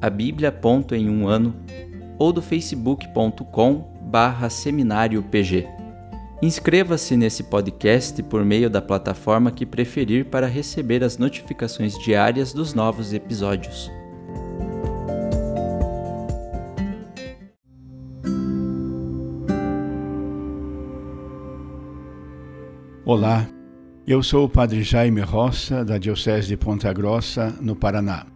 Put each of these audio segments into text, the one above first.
a Bíblia ponto em um ano ou do facebook.com barra seminário PG. Inscreva-se nesse podcast por meio da plataforma que preferir para receber as notificações diárias dos novos episódios. Olá, eu sou o Padre Jaime Roça, da Diocese de Ponta Grossa, no Paraná.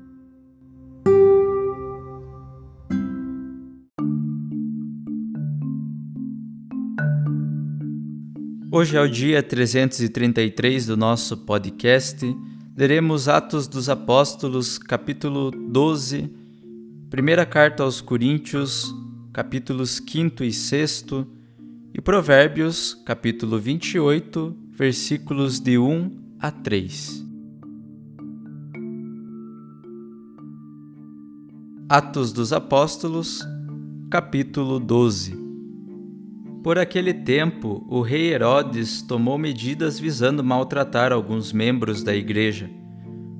Hoje é o dia 333 do nosso podcast. Leremos Atos dos Apóstolos, capítulo 12, primeira carta aos Coríntios, capítulos 5 e 6 e Provérbios, capítulo 28, versículos de 1 a 3. Atos dos Apóstolos, capítulo 12 por aquele tempo, o rei Herodes tomou medidas visando maltratar alguns membros da igreja.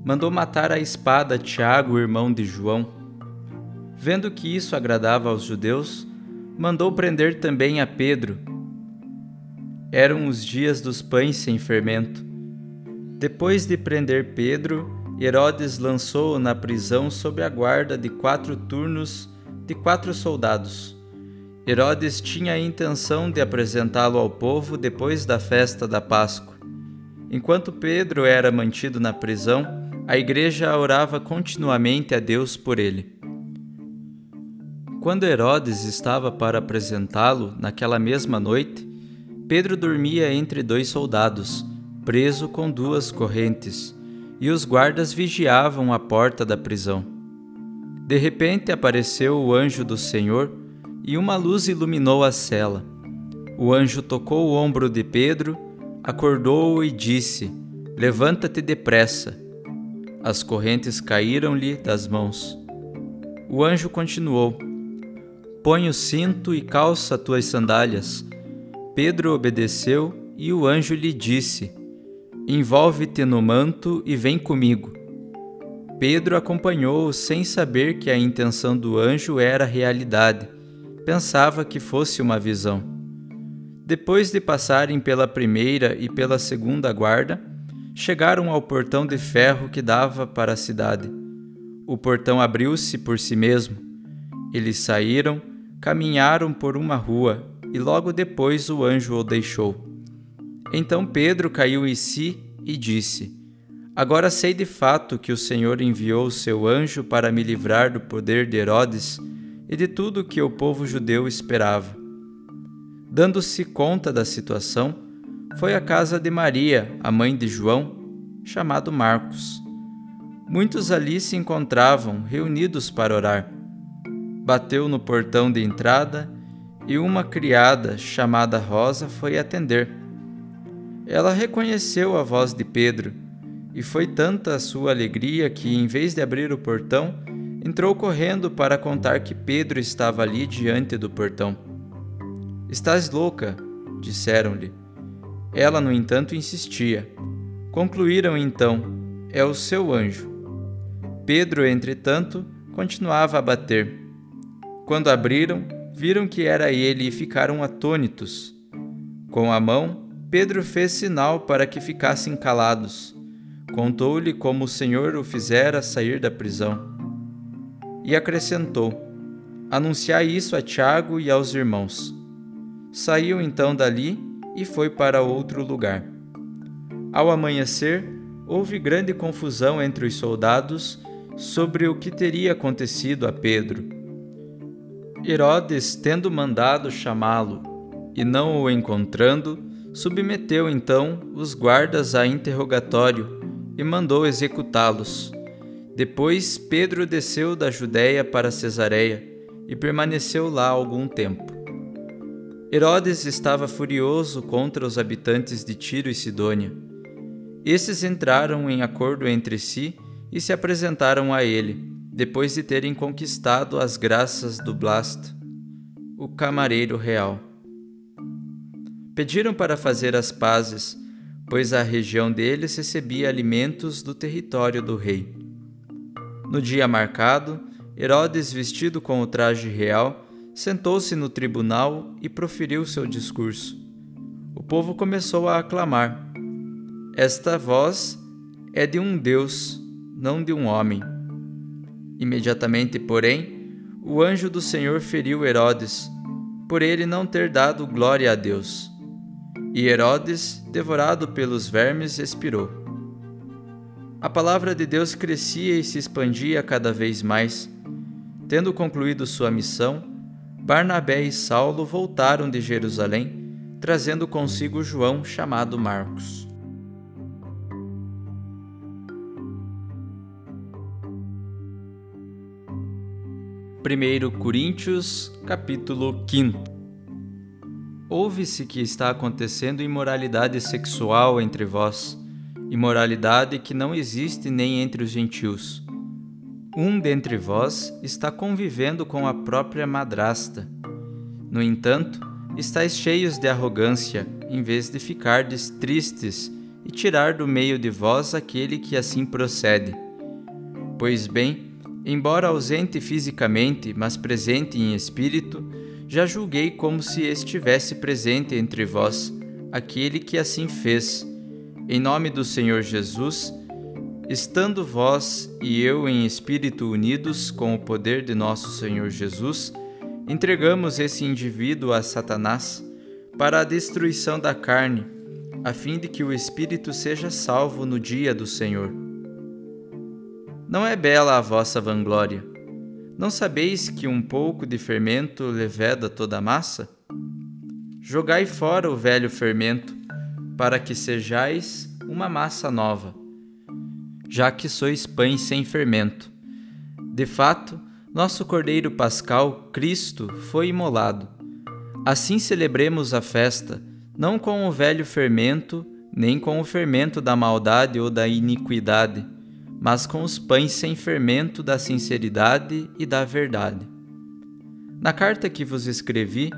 Mandou matar a espada Tiago, irmão de João. Vendo que isso agradava aos judeus, mandou prender também a Pedro. Eram os dias dos pães sem fermento. Depois de prender Pedro, Herodes lançou-o na prisão sob a guarda de quatro turnos de quatro soldados Herodes tinha a intenção de apresentá-lo ao povo depois da festa da Páscoa. Enquanto Pedro era mantido na prisão, a igreja orava continuamente a Deus por ele. Quando Herodes estava para apresentá-lo naquela mesma noite, Pedro dormia entre dois soldados, preso com duas correntes, e os guardas vigiavam a porta da prisão. De repente apareceu o anjo do Senhor e uma luz iluminou a cela. O anjo tocou o ombro de Pedro, acordou-o e disse: Levanta-te depressa. As correntes caíram-lhe das mãos. O anjo continuou: Põe o cinto e calça tuas sandálias. Pedro obedeceu e o anjo lhe disse: Envolve-te no manto e vem comigo. Pedro acompanhou-o sem saber que a intenção do anjo era realidade pensava que fosse uma visão. Depois de passarem pela primeira e pela segunda guarda, chegaram ao portão de ferro que dava para a cidade. O portão abriu-se por si mesmo. Eles saíram, caminharam por uma rua e logo depois o anjo o deixou. Então Pedro caiu em si e disse: Agora sei de fato que o Senhor enviou o seu anjo para me livrar do poder de Herodes e de tudo o que o povo judeu esperava. Dando-se conta da situação, foi à casa de Maria, a mãe de João, chamado Marcos. Muitos ali se encontravam reunidos para orar. Bateu no portão de entrada e uma criada chamada Rosa foi atender. Ela reconheceu a voz de Pedro e foi tanta a sua alegria que, em vez de abrir o portão, entrou correndo para contar que Pedro estava ali diante do portão. Estás louca, disseram-lhe. Ela, no entanto, insistia. Concluíram então: É o seu anjo. Pedro, entretanto, continuava a bater. Quando abriram, viram que era ele e ficaram atônitos. Com a mão, Pedro fez sinal para que ficassem calados. Contou-lhe como o Senhor o fizera sair da prisão. E acrescentou: Anunciai isso a Tiago e aos irmãos. Saiu então dali e foi para outro lugar. Ao amanhecer, houve grande confusão entre os soldados sobre o que teria acontecido a Pedro. Herodes, tendo mandado chamá-lo e não o encontrando, submeteu então os guardas a interrogatório e mandou executá-los. Depois Pedro desceu da Judéia para Cesareia e permaneceu lá algum tempo. Herodes estava furioso contra os habitantes de Tiro e Sidônia. Esses entraram em acordo entre si e se apresentaram a ele, depois de terem conquistado as graças do Blasto, o camareiro real. Pediram para fazer as pazes, pois a região deles recebia alimentos do território do rei. No dia marcado, Herodes, vestido com o traje real, sentou-se no tribunal e proferiu seu discurso. O povo começou a aclamar: Esta voz é de um Deus, não de um homem. Imediatamente, porém, o anjo do Senhor feriu Herodes, por ele não ter dado glória a Deus. E Herodes, devorado pelos vermes, expirou. A palavra de Deus crescia e se expandia cada vez mais. Tendo concluído sua missão, Barnabé e Saulo voltaram de Jerusalém, trazendo consigo João, chamado Marcos. 1 Coríntios, capítulo 5 Ouve-se que está acontecendo imoralidade sexual entre vós, imoralidade que não existe nem entre os gentios. Um dentre vós está convivendo com a própria madrasta. No entanto, estáis cheios de arrogância, em vez de ficardes tristes e tirar do meio de vós aquele que assim procede. Pois bem, embora ausente fisicamente, mas presente em espírito, já julguei como se estivesse presente entre vós aquele que assim fez. Em nome do Senhor Jesus, estando vós e eu em espírito unidos com o poder de nosso Senhor Jesus, entregamos esse indivíduo a Satanás para a destruição da carne, a fim de que o espírito seja salvo no dia do Senhor. Não é bela a vossa vanglória não sabeis que um pouco de fermento leveda toda a massa? Jogai fora o velho fermento, para que sejais uma massa nova, já que sois pães sem fermento. De fato, nosso Cordeiro Pascal, Cristo, foi imolado. Assim celebremos a festa, não com o velho fermento, nem com o fermento da maldade ou da iniquidade mas com os pães sem fermento da sinceridade e da verdade. Na carta que vos escrevi,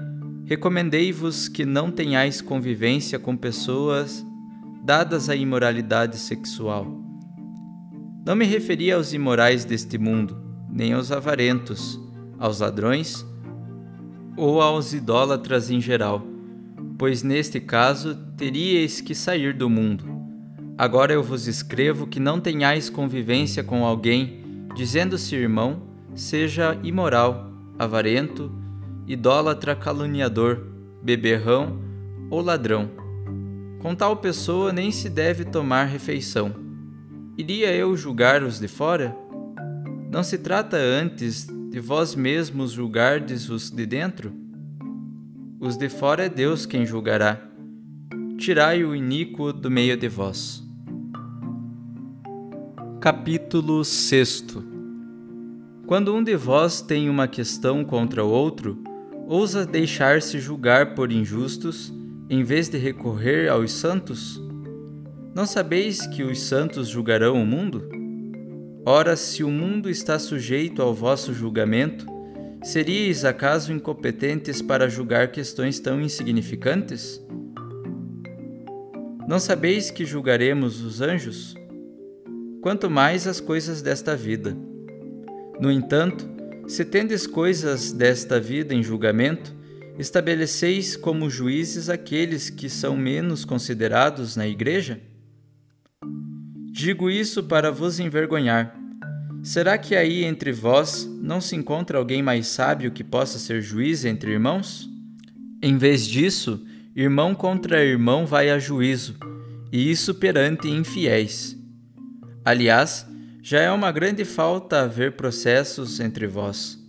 recomendei-vos que não tenhais convivência com pessoas dadas à imoralidade sexual. Não me referi aos imorais deste mundo, nem aos avarentos, aos ladrões ou aos idólatras em geral, pois neste caso teríeis que sair do mundo Agora eu vos escrevo que não tenhais convivência com alguém, dizendo-se irmão, seja imoral, avarento, idólatra, caluniador, beberrão ou ladrão. Com tal pessoa nem se deve tomar refeição. Iria eu julgar os de fora? Não se trata antes de vós mesmos julgardes os de dentro? Os de fora é Deus quem julgará. Tirai o iníquo do meio de vós. Capítulo 6 Quando um de vós tem uma questão contra o outro, ousa deixar-se julgar por injustos, em vez de recorrer aos santos? Não sabeis que os santos julgarão o mundo? Ora, se o mundo está sujeito ao vosso julgamento, seríeis acaso incompetentes para julgar questões tão insignificantes? Não sabeis que julgaremos os anjos? Quanto mais as coisas desta vida. No entanto, se tendes coisas desta vida em julgamento, estabeleceis como juízes aqueles que são menos considerados na igreja? Digo isso para vos envergonhar. Será que aí entre vós não se encontra alguém mais sábio que possa ser juiz entre irmãos? Em vez disso, irmão contra irmão vai a juízo, e isso perante infiéis. Aliás, já é uma grande falta haver processos entre vós.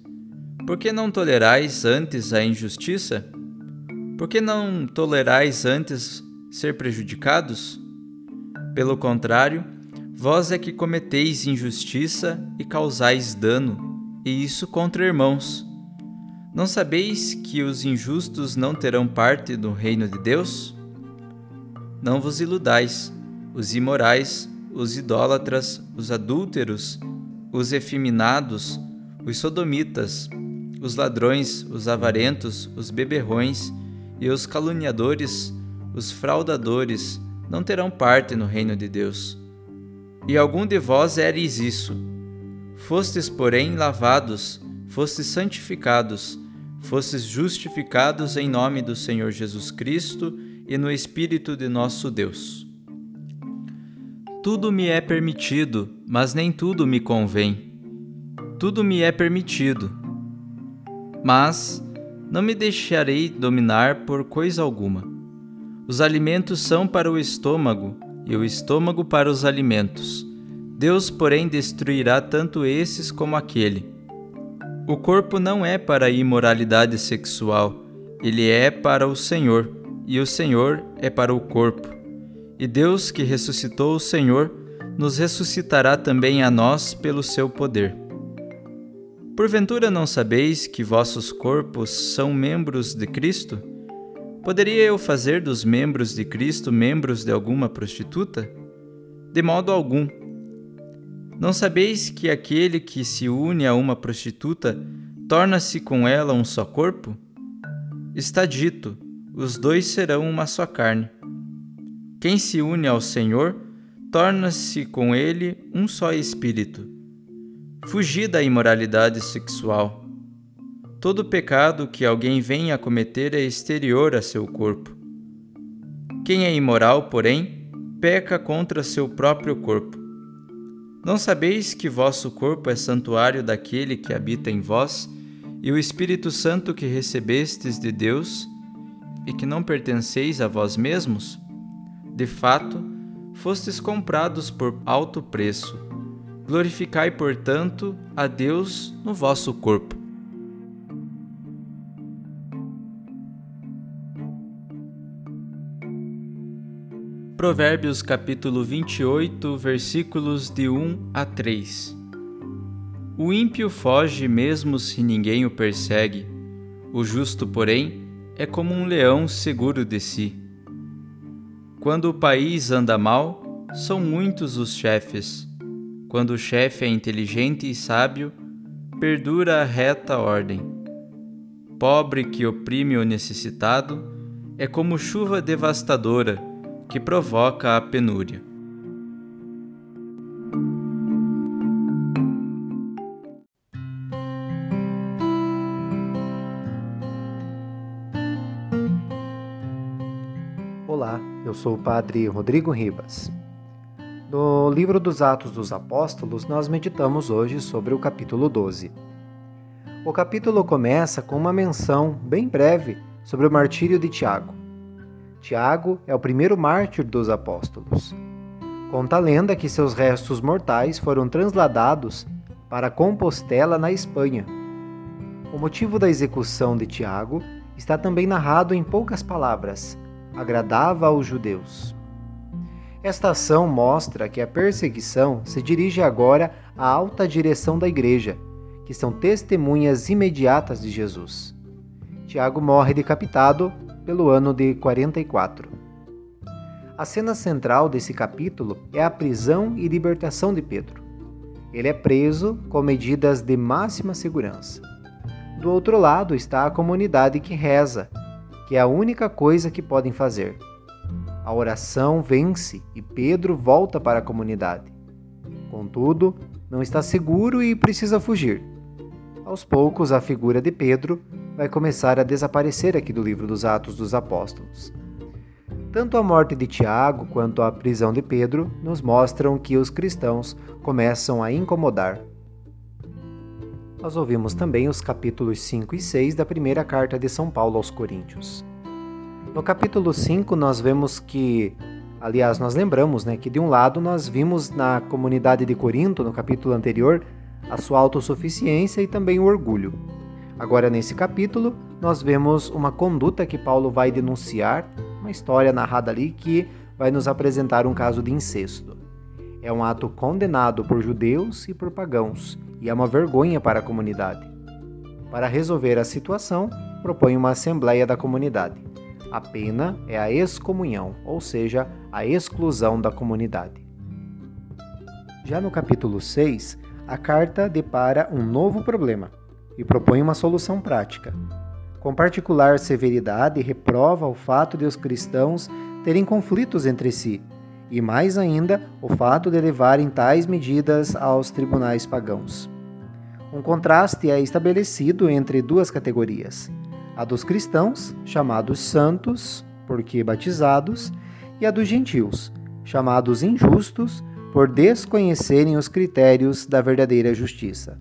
Por que não tolerais antes a injustiça? Por que não tolerais antes ser prejudicados? Pelo contrário, vós é que cometeis injustiça e causais dano, e isso contra irmãos. Não sabeis que os injustos não terão parte do reino de Deus? Não vos iludais, os imorais os idólatras, os adúlteros, os efeminados, os sodomitas, os ladrões, os avarentos, os beberrões e os caluniadores, os fraudadores, não terão parte no reino de Deus. E algum de vós eres isso. Fostes, porém, lavados, fostes santificados, fostes justificados em nome do Senhor Jesus Cristo e no Espírito de nosso Deus. Tudo me é permitido, mas nem tudo me convém. Tudo me é permitido, mas não me deixarei dominar por coisa alguma. Os alimentos são para o estômago e o estômago para os alimentos. Deus, porém, destruirá tanto esses como aquele. O corpo não é para a imoralidade sexual, ele é para o Senhor, e o Senhor é para o corpo. E Deus, que ressuscitou o Senhor, nos ressuscitará também a nós pelo seu poder. Porventura não sabeis que vossos corpos são membros de Cristo? Poderia eu fazer dos membros de Cristo membros de alguma prostituta? De modo algum. Não sabeis que aquele que se une a uma prostituta torna-se com ela um só corpo? Está dito: os dois serão uma só carne. Quem se une ao Senhor torna-se com ele um só espírito. Fugi da imoralidade sexual. Todo pecado que alguém venha a cometer é exterior a seu corpo. Quem é imoral, porém, peca contra seu próprio corpo. Não sabeis que vosso corpo é santuário daquele que habita em vós, e o Espírito Santo que recebestes de Deus, e que não pertenceis a vós mesmos? De fato, fostes comprados por alto preço. Glorificai, portanto, a Deus no vosso corpo. Provérbios capítulo 28, versículos de 1 a 3. O ímpio foge mesmo se ninguém o persegue. O justo, porém, é como um leão seguro de si. Quando o país anda mal, são muitos os chefes. Quando o chefe é inteligente e sábio, perdura a reta ordem. Pobre que oprime o necessitado é como chuva devastadora que provoca a penúria. Eu sou o Padre Rodrigo Ribas. No livro dos Atos dos Apóstolos, nós meditamos hoje sobre o capítulo 12. O capítulo começa com uma menção bem breve sobre o martírio de Tiago. Tiago é o primeiro mártir dos apóstolos. Conta a lenda que seus restos mortais foram transladados para Compostela, na Espanha. O motivo da execução de Tiago está também narrado em poucas palavras agradava aos judeus. Esta ação mostra que a perseguição se dirige agora à alta direção da igreja, que são testemunhas imediatas de Jesus. Tiago morre decapitado pelo ano de 44. A cena central desse capítulo é a prisão e libertação de Pedro. Ele é preso com medidas de máxima segurança. Do outro lado está a comunidade que reza, que é a única coisa que podem fazer. A oração vence e Pedro volta para a comunidade. Contudo, não está seguro e precisa fugir. Aos poucos, a figura de Pedro vai começar a desaparecer aqui do livro dos Atos dos Apóstolos. Tanto a morte de Tiago quanto a prisão de Pedro nos mostram que os cristãos começam a incomodar. Nós ouvimos também os capítulos 5 e 6 da primeira carta de São Paulo aos Coríntios. No capítulo 5, nós vemos que, aliás, nós lembramos né, que de um lado nós vimos na comunidade de Corinto, no capítulo anterior, a sua autossuficiência e também o orgulho. Agora, nesse capítulo, nós vemos uma conduta que Paulo vai denunciar, uma história narrada ali que vai nos apresentar um caso de incesto. É um ato condenado por judeus e por pagãos, e é uma vergonha para a comunidade. Para resolver a situação, propõe uma assembleia da comunidade. A pena é a excomunhão, ou seja, a exclusão da comunidade. Já no capítulo 6, a carta depara um novo problema e propõe uma solução prática. Com particular severidade, reprova o fato de os cristãos terem conflitos entre si, e mais ainda o fato de levarem tais medidas aos tribunais pagãos. Um contraste é estabelecido entre duas categorias: a dos cristãos, chamados santos, porque batizados, e a dos gentios, chamados injustos, por desconhecerem os critérios da verdadeira justiça.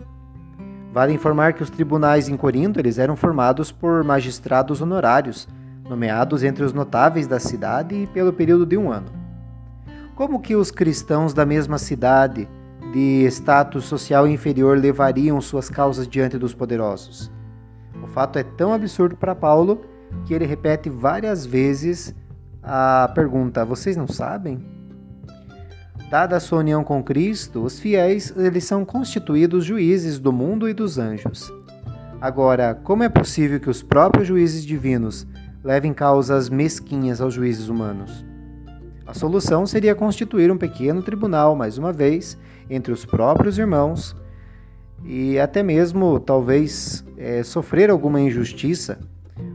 Vale informar que os tribunais em Corinto eles eram formados por magistrados honorários, nomeados entre os notáveis da cidade pelo período de um ano. Como que os cristãos da mesma cidade, de status social inferior, levariam suas causas diante dos poderosos? O fato é tão absurdo para Paulo que ele repete várias vezes a pergunta: vocês não sabem? Dada a sua união com Cristo, os fiéis eles são constituídos juízes do mundo e dos anjos. Agora, como é possível que os próprios juízes divinos levem causas mesquinhas aos juízes humanos? A solução seria constituir um pequeno tribunal, mais uma vez, entre os próprios irmãos, e até mesmo talvez é, sofrer alguma injustiça,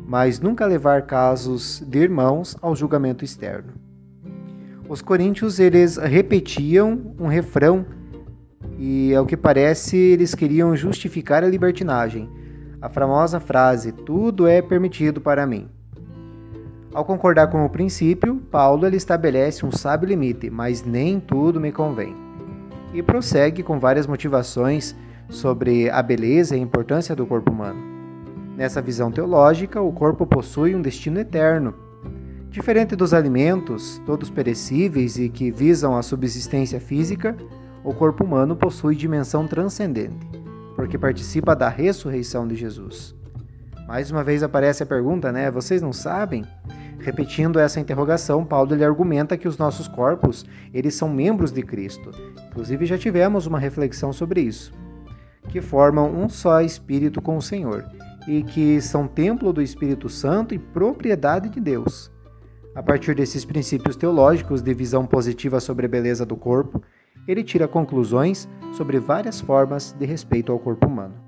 mas nunca levar casos de irmãos ao julgamento externo. Os coríntios eles repetiam um refrão e ao que parece eles queriam justificar a libertinagem, a famosa frase tudo é permitido para mim. Ao concordar com o princípio, Paulo ele estabelece um sábio limite, mas nem tudo me convém. E prossegue com várias motivações sobre a beleza e a importância do corpo humano. Nessa visão teológica, o corpo possui um destino eterno. Diferente dos alimentos, todos perecíveis e que visam a subsistência física, o corpo humano possui dimensão transcendente, porque participa da ressurreição de Jesus. Mais uma vez aparece a pergunta, né? Vocês não sabem? Repetindo essa interrogação, Paulo ele argumenta que os nossos corpos, eles são membros de Cristo. Inclusive já tivemos uma reflexão sobre isso que formam um só Espírito com o Senhor e que são templo do Espírito Santo e propriedade de Deus. A partir desses princípios teológicos de visão positiva sobre a beleza do corpo, ele tira conclusões sobre várias formas de respeito ao corpo humano.